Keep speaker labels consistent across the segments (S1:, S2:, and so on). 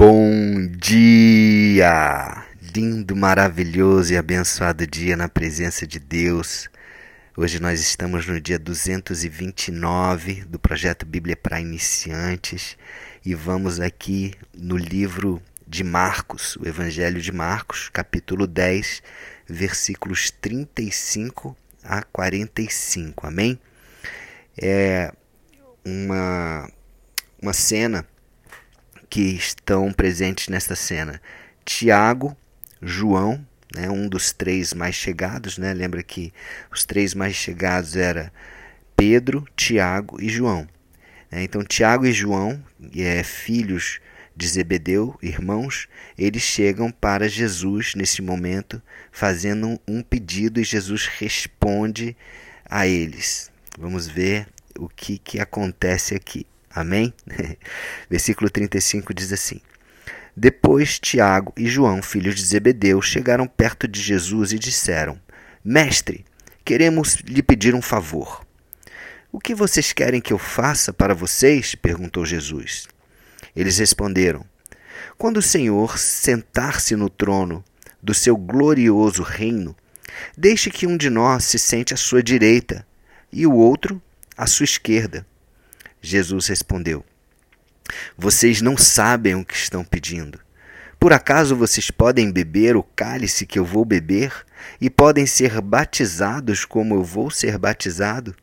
S1: Bom dia! Lindo, maravilhoso e abençoado dia na presença de Deus. Hoje nós estamos no dia 229 do projeto Bíblia para Iniciantes e vamos aqui no livro de Marcos, o Evangelho de Marcos, capítulo 10, versículos 35 a 45. Amém? É uma, uma cena que estão presentes nesta cena. Tiago, João, né, um dos três mais chegados, né? Lembra que os três mais chegados era Pedro, Tiago e João. Né? Então Tiago e João, é, filhos de Zebedeu, irmãos, eles chegam para Jesus nesse momento, fazendo um pedido e Jesus responde a eles. Vamos ver o que, que acontece aqui. Amém? Versículo 35 diz assim: Depois Tiago e João, filhos de Zebedeu, chegaram perto de Jesus e disseram: Mestre, queremos lhe pedir um favor. O que vocês querem que eu faça para vocês? perguntou Jesus. Eles responderam: Quando o Senhor sentar-se no trono do seu glorioso reino, deixe que um de nós se sente à sua direita e o outro à sua esquerda. Jesus respondeu: Vocês não sabem o que estão pedindo. Por acaso vocês podem beber o cálice que eu vou beber e podem ser batizados como eu vou ser batizado?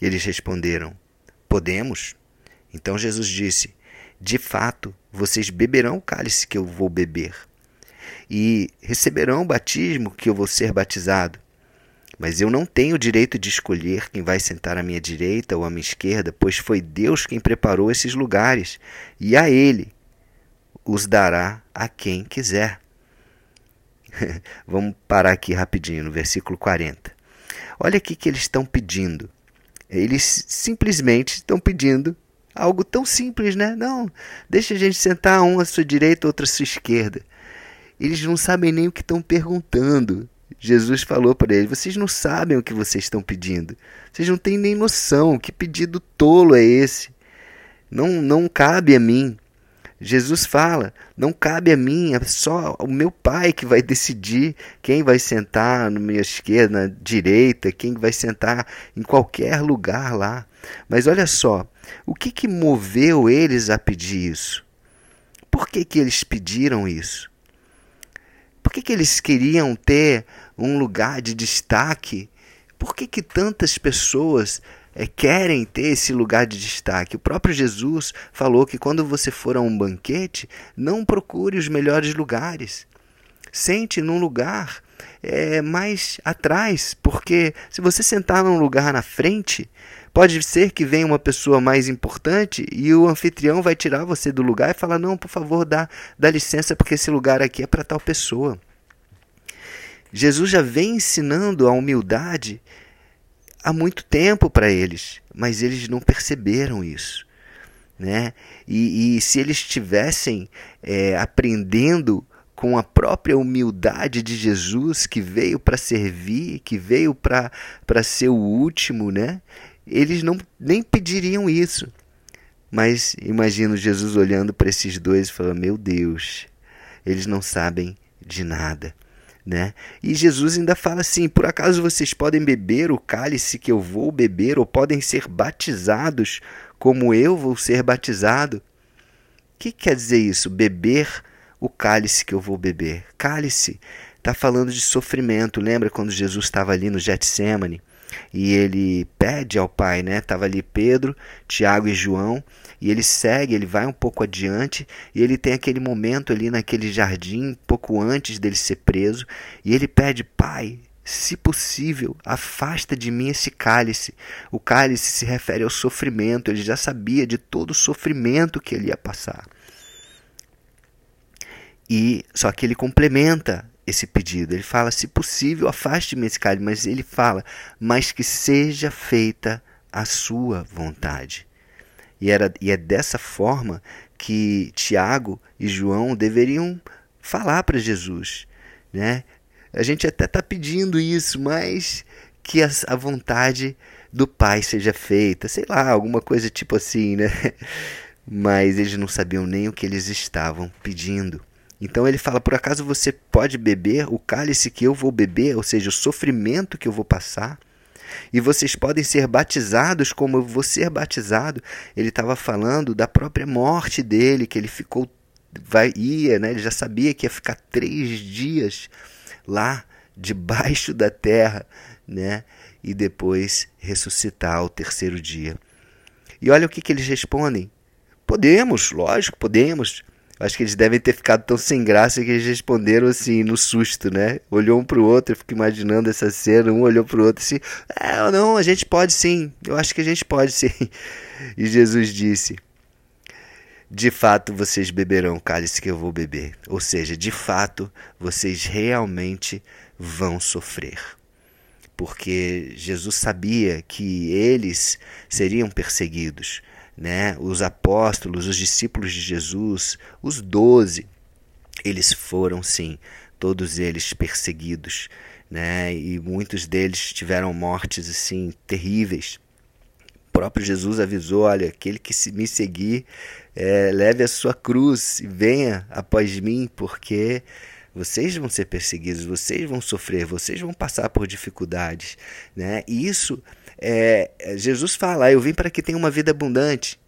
S1: Eles responderam: Podemos. Então Jesus disse: De fato, vocês beberão o cálice que eu vou beber e receberão o batismo que eu vou ser batizado. Mas eu não tenho o direito de escolher quem vai sentar à minha direita ou à minha esquerda, pois foi Deus quem preparou esses lugares, e a Ele os dará a quem quiser. Vamos parar aqui rapidinho no versículo 40. Olha aqui que eles estão pedindo. Eles simplesmente estão pedindo algo tão simples, né? Não, deixa a gente sentar um à sua direita, outro à sua esquerda. Eles não sabem nem o que estão perguntando. Jesus falou para ele: Vocês não sabem o que vocês estão pedindo. Vocês não têm nem noção. Que pedido tolo é esse? Não, não cabe a mim. Jesus fala: Não cabe a mim, é só o meu Pai que vai decidir quem vai sentar na minha esquerda, na direita, quem vai sentar em qualquer lugar lá. Mas olha só, o que, que moveu eles a pedir isso? Por que, que eles pediram isso? Que, que eles queriam ter um lugar de destaque? Por que, que tantas pessoas é, querem ter esse lugar de destaque? O próprio Jesus falou que quando você for a um banquete, não procure os melhores lugares. Sente num lugar é, mais atrás, porque se você sentar num lugar na frente, pode ser que venha uma pessoa mais importante e o anfitrião vai tirar você do lugar e falar: Não, por favor, dá, dá licença, porque esse lugar aqui é para tal pessoa. Jesus já vem ensinando a humildade há muito tempo para eles, mas eles não perceberam isso. Né? E, e se eles estivessem é, aprendendo com a própria humildade de Jesus, que veio para servir, que veio para ser o último, né? eles não nem pediriam isso. Mas imagino Jesus olhando para esses dois e falando: Meu Deus, eles não sabem de nada. Né? E Jesus ainda fala assim: por acaso vocês podem beber o cálice que eu vou beber, ou podem ser batizados como eu vou ser batizado? O que quer dizer isso? Beber o cálice que eu vou beber. Cálice está falando de sofrimento. Lembra quando Jesus estava ali no Getsemane? e ele pede ao Pai, né? Tava ali Pedro, Tiago e João, e ele segue, ele vai um pouco adiante, e ele tem aquele momento ali naquele jardim, pouco antes dele ser preso, e ele pede: Pai, se possível, afasta de mim esse cálice. O cálice se refere ao sofrimento, ele já sabia de todo o sofrimento que ele ia passar. E só que ele complementa esse pedido. Ele fala: se possível, afaste-me esse cálice, mas ele fala: mas que seja feita a sua vontade. E, era, e é dessa forma que Tiago e João deveriam falar para Jesus. Né? A gente até está pedindo isso, mas que a, a vontade do Pai seja feita, sei lá, alguma coisa tipo assim, né? mas eles não sabiam nem o que eles estavam pedindo. Então ele fala: Por acaso você pode beber o cálice que eu vou beber, ou seja, o sofrimento que eu vou passar? E vocês podem ser batizados como eu vou ser batizado. Ele estava falando da própria morte dele, que ele ficou, vai, ia, né? Ele já sabia que ia ficar três dias lá debaixo da terra, né? E depois ressuscitar ao terceiro dia. E olha o que, que eles respondem: Podemos, lógico, podemos. Acho que eles devem ter ficado tão sem graça que eles responderam assim, no susto, né? Olhou um pro outro, eu fico imaginando essa cena, um olhou pro outro assim, é, não, a gente pode sim, eu acho que a gente pode sim. E Jesus disse, de fato vocês beberão o cálice que eu vou beber. Ou seja, de fato vocês realmente vão sofrer. Porque Jesus sabia que eles seriam perseguidos né? Os apóstolos, os discípulos de Jesus, os doze, eles foram sim, todos eles perseguidos, né? E muitos deles tiveram mortes assim terríveis. O próprio Jesus avisou: olha, aquele que me seguir, é, leve a sua cruz e venha após mim, porque vocês vão ser perseguidos, vocês vão sofrer, vocês vão passar por dificuldades, né? E isso é, Jesus fala: Eu vim para que tenha uma vida abundante.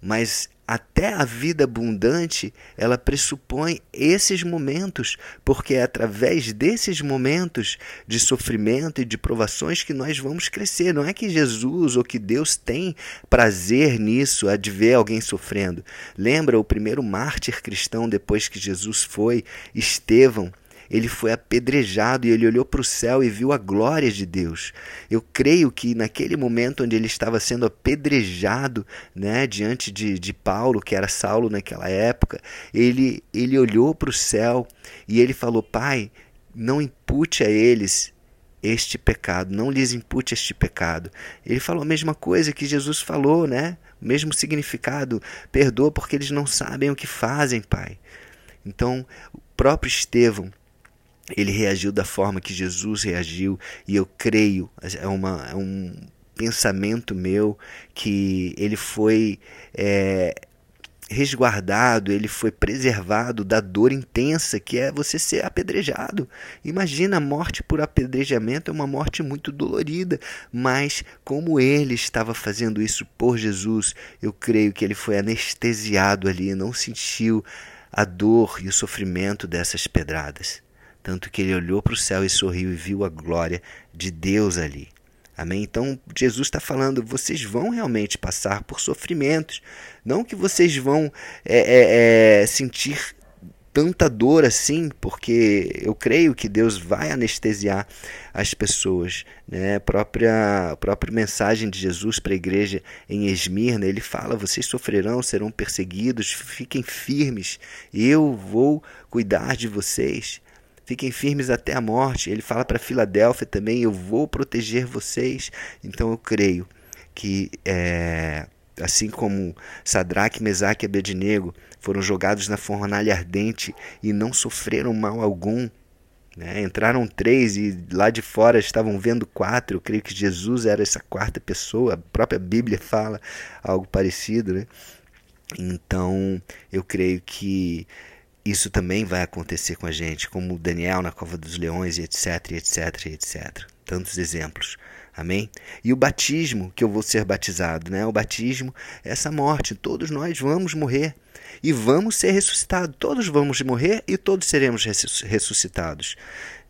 S1: Mas até a vida abundante, ela pressupõe esses momentos, porque é através desses momentos de sofrimento e de provações que nós vamos crescer. Não é que Jesus ou que Deus tem prazer nisso, a de ver alguém sofrendo. Lembra o primeiro mártir cristão depois que Jesus foi, Estevão? Ele foi apedrejado e ele olhou para o céu e viu a glória de Deus. Eu creio que naquele momento onde ele estava sendo apedrejado, né, diante de, de Paulo, que era Saulo naquela época, ele, ele olhou para o céu e ele falou: Pai, não impute a eles este pecado, não lhes impute este pecado. Ele falou a mesma coisa que Jesus falou, né? O mesmo significado. Perdoa porque eles não sabem o que fazem, Pai. Então, o próprio Estevão, ele reagiu da forma que Jesus reagiu, e eu creio, é, uma, é um pensamento meu, que ele foi é, resguardado, ele foi preservado da dor intensa que é você ser apedrejado. Imagina a morte por apedrejamento, é uma morte muito dolorida, mas como ele estava fazendo isso por Jesus, eu creio que ele foi anestesiado ali, não sentiu a dor e o sofrimento dessas pedradas tanto que ele olhou para o céu e sorriu e viu a glória de Deus ali. Amém? Então Jesus está falando, vocês vão realmente passar por sofrimentos, não que vocês vão é, é, é, sentir tanta dor assim, porque eu creio que Deus vai anestesiar as pessoas. Né? A, própria, a própria mensagem de Jesus para a igreja em Esmirna, ele fala: vocês sofrerão, serão perseguidos, fiquem firmes, eu vou cuidar de vocês. Fiquem firmes até a morte. Ele fala para Filadélfia também: Eu vou proteger vocês. Então eu creio que, é, assim como Sadraque, Mesaque e Abednego foram jogados na fornalha ardente e não sofreram mal algum, né? Entraram três e lá de fora estavam vendo quatro. Eu creio que Jesus era essa quarta pessoa. A própria Bíblia fala algo parecido. Né? Então eu creio que isso também vai acontecer com a gente, como Daniel na cova dos leões, etc, etc, etc. Tantos exemplos. Amém? E o batismo, que eu vou ser batizado, né? O batismo é essa morte. Todos nós vamos morrer e vamos ser ressuscitados. Todos vamos morrer e todos seremos ressuscitados.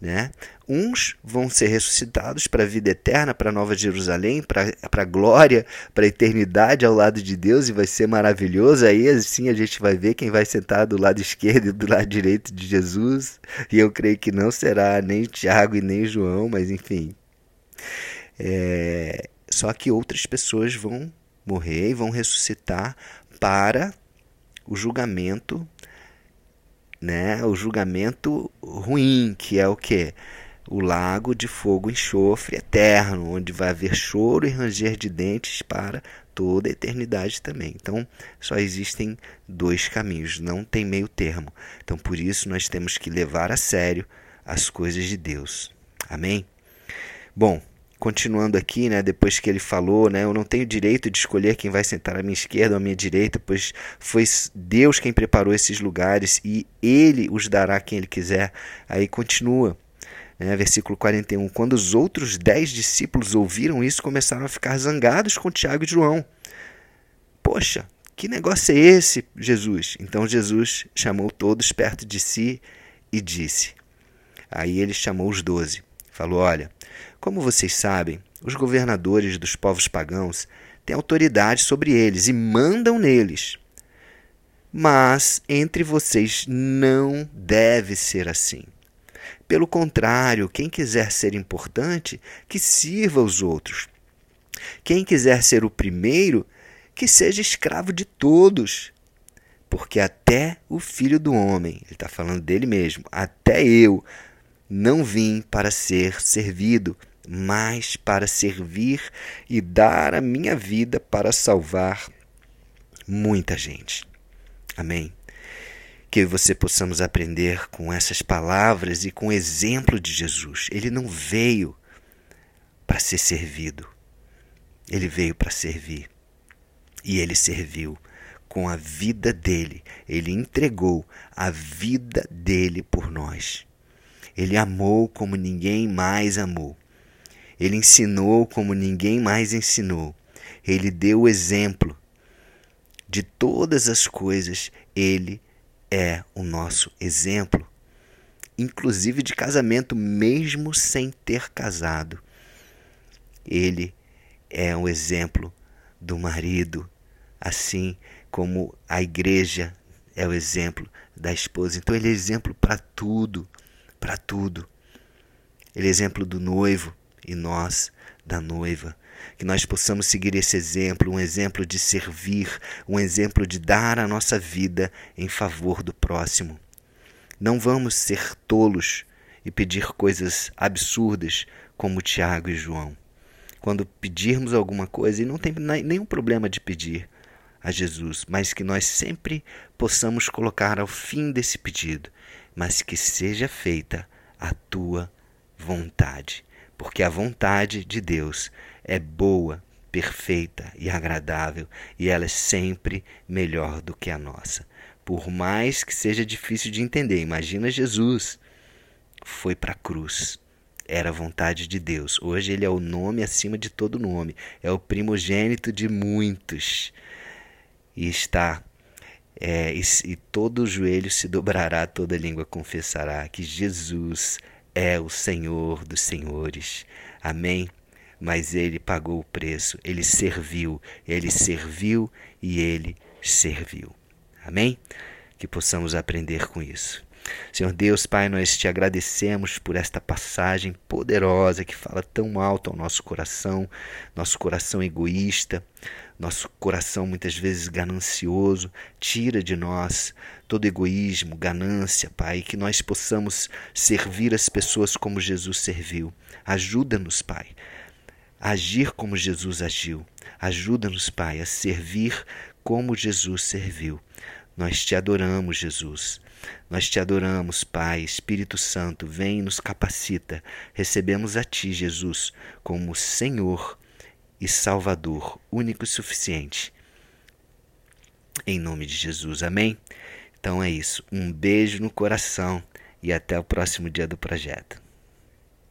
S1: Né? Uns vão ser ressuscitados para a vida eterna, para a Nova Jerusalém, para a glória, para a eternidade ao lado de Deus e vai ser maravilhoso. Aí assim a gente vai ver quem vai sentar do lado esquerdo e do lado direito de Jesus. E eu creio que não será nem Tiago e nem João, mas enfim. É... Só que outras pessoas vão morrer e vão ressuscitar para o julgamento né, o julgamento ruim, que é o que? O lago de fogo e enxofre eterno, onde vai haver choro e ranger de dentes para toda a eternidade também. Então, só existem dois caminhos, não tem meio termo. Então, por isso, nós temos que levar a sério as coisas de Deus. Amém? Bom, continuando aqui, né, depois que ele falou, né, eu não tenho direito de escolher quem vai sentar à minha esquerda ou à minha direita, pois foi Deus quem preparou esses lugares e ele os dará quem ele quiser. Aí continua, né, versículo 41. Quando os outros dez discípulos ouviram isso, começaram a ficar zangados com Tiago e João. Poxa, que negócio é esse, Jesus? Então Jesus chamou todos perto de si e disse. Aí ele chamou os doze. Falou: Olha, como vocês sabem, os governadores dos povos pagãos têm autoridade sobre eles e mandam neles. Mas entre vocês não deve ser assim. Pelo contrário, quem quiser ser importante, que sirva os outros. Quem quiser ser o primeiro, que seja escravo de todos. Porque até o filho do homem, ele está falando dele mesmo, até eu não vim para ser servido, mas para servir e dar a minha vida para salvar muita gente. Amém. Que você possamos aprender com essas palavras e com o exemplo de Jesus. Ele não veio para ser servido, ele veio para servir. E ele serviu com a vida dele. Ele entregou a vida dele por nós. Ele amou como ninguém mais amou. Ele ensinou como ninguém mais ensinou. Ele deu o exemplo de todas as coisas. Ele é o nosso exemplo, inclusive de casamento, mesmo sem ter casado. Ele é um exemplo do marido, assim como a igreja é o exemplo da esposa. Então ele é exemplo para tudo, para tudo. Ele é exemplo do noivo, e nós da noiva. Que nós possamos seguir esse exemplo, um exemplo de servir, um exemplo de dar a nossa vida em favor do próximo. Não vamos ser tolos e pedir coisas absurdas como Tiago e João. Quando pedirmos alguma coisa, e não tem nenhum problema de pedir a Jesus, mas que nós sempre possamos colocar ao fim desse pedido, mas que seja feita a tua vontade porque a vontade de Deus é boa, perfeita e agradável, e ela é sempre melhor do que a nossa. Por mais que seja difícil de entender, imagina Jesus foi para a cruz. Era a vontade de Deus. Hoje ele é o nome acima de todo nome. É o primogênito de muitos. E está é, e, e todo joelho se dobrará, toda língua confessará que Jesus é o Senhor dos senhores. Amém? Mas ele pagou o preço, ele serviu, ele serviu e ele serviu. Amém? Que possamos aprender com isso. Senhor Deus, Pai, nós te agradecemos por esta passagem poderosa que fala tão alto ao nosso coração, nosso coração egoísta, nosso coração muitas vezes ganancioso. Tira de nós todo egoísmo, ganância, Pai, que nós possamos servir as pessoas como Jesus serviu. Ajuda-nos, Pai, a agir como Jesus agiu. Ajuda-nos, Pai, a servir como Jesus serviu. Nós te adoramos, Jesus. Nós te adoramos, Pai, Espírito Santo, vem e nos capacita. Recebemos a Ti, Jesus, como Senhor e Salvador, único e suficiente. Em nome de Jesus, amém? Então é isso. Um beijo no coração e até o próximo dia do projeto.